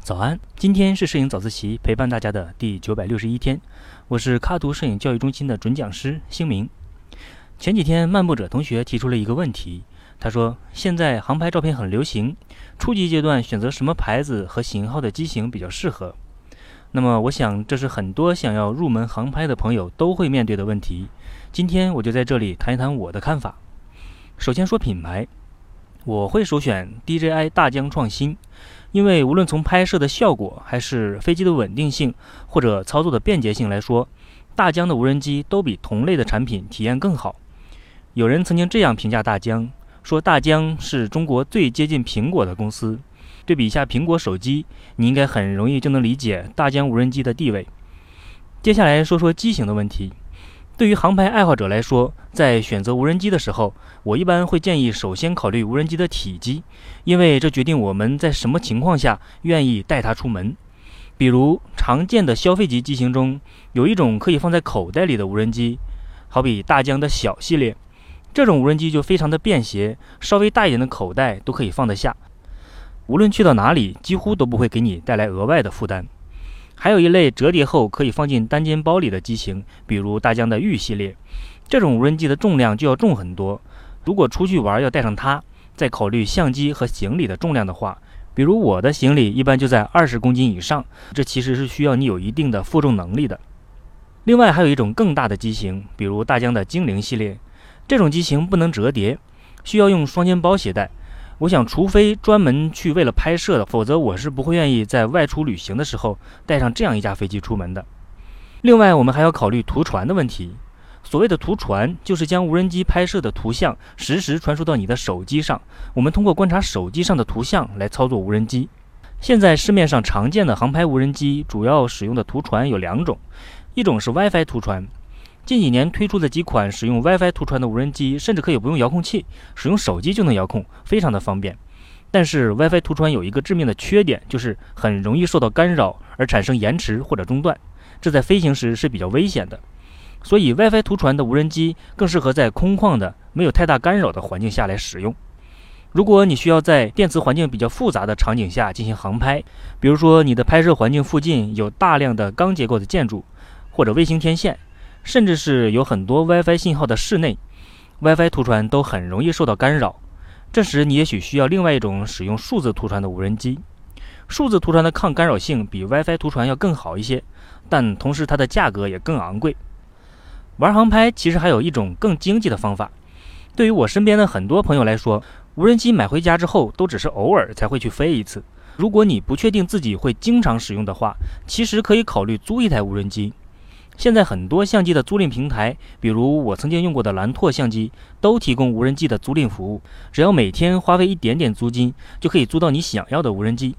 早安，今天是摄影早自习陪伴大家的第九百六十一天，我是卡图摄影教育中心的准讲师星明。前几天漫步者同学提出了一个问题，他说现在航拍照片很流行，初级阶段选择什么牌子和型号的机型比较适合？那么我想这是很多想要入门航拍的朋友都会面对的问题。今天我就在这里谈一谈我的看法。首先说品牌，我会首选 DJI 大疆创新。因为无论从拍摄的效果，还是飞机的稳定性，或者操作的便捷性来说，大疆的无人机都比同类的产品体验更好。有人曾经这样评价大疆，说大疆是中国最接近苹果的公司。对比一下苹果手机，你应该很容易就能理解大疆无人机的地位。接下来说说机型的问题。对于航拍爱好者来说，在选择无人机的时候，我一般会建议首先考虑无人机的体积，因为这决定我们在什么情况下愿意带它出门。比如常见的消费级机型中，有一种可以放在口袋里的无人机，好比大疆的小系列，这种无人机就非常的便携，稍微大一点的口袋都可以放得下，无论去到哪里，几乎都不会给你带来额外的负担。还有一类折叠后可以放进单肩包里的机型，比如大疆的玉系列，这种无人机的重量就要重很多。如果出去玩要带上它，再考虑相机和行李的重量的话，比如我的行李一般就在二十公斤以上，这其实是需要你有一定的负重能力的。另外还有一种更大的机型，比如大疆的精灵系列，这种机型不能折叠，需要用双肩包携带。我想，除非专门去为了拍摄的，否则我是不会愿意在外出旅行的时候带上这样一架飞机出门的。另外，我们还要考虑图传的问题。所谓的图传，就是将无人机拍摄的图像实时传输到你的手机上。我们通过观察手机上的图像来操作无人机。现在市面上常见的航拍无人机主要使用的图传有两种，一种是 WiFi 图传。近几年推出的几款使用 WiFi 图传的无人机，甚至可以不用遥控器，使用手机就能遥控，非常的方便。但是 WiFi 图传有一个致命的缺点，就是很容易受到干扰而产生延迟或者中断，这在飞行时是比较危险的。所以 WiFi 图传的无人机更适合在空旷的、没有太大干扰的环境下来使用。如果你需要在电磁环境比较复杂的场景下进行航拍，比如说你的拍摄环境附近有大量的钢结构的建筑或者卫星天线。甚至是有很多 WiFi 信号的室内，WiFi 图传都很容易受到干扰。这时你也许需要另外一种使用数字图传的无人机。数字图传的抗干扰性比 WiFi 图传要更好一些，但同时它的价格也更昂贵。玩航拍其实还有一种更经济的方法。对于我身边的很多朋友来说，无人机买回家之后都只是偶尔才会去飞一次。如果你不确定自己会经常使用的话，其实可以考虑租一台无人机。现在很多相机的租赁平台，比如我曾经用过的蓝拓相机，都提供无人机的租赁服务。只要每天花费一点点租金，就可以租到你想要的无人机，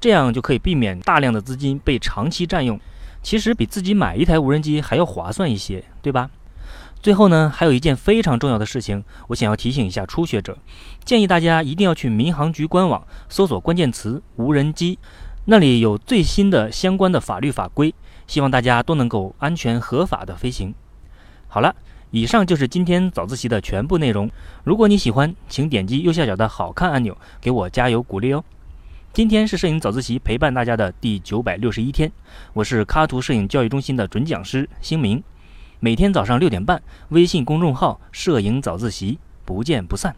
这样就可以避免大量的资金被长期占用。其实比自己买一台无人机还要划算一些，对吧？最后呢，还有一件非常重要的事情，我想要提醒一下初学者，建议大家一定要去民航局官网搜索关键词“无人机”，那里有最新的相关的法律法规。希望大家都能够安全合法的飞行。好了，以上就是今天早自习的全部内容。如果你喜欢，请点击右下角的好看按钮，给我加油鼓励哦。今天是摄影早自习陪伴大家的第九百六十一天，我是卡图摄影教育中心的准讲师星明。每天早上六点半，微信公众号“摄影早自习”，不见不散。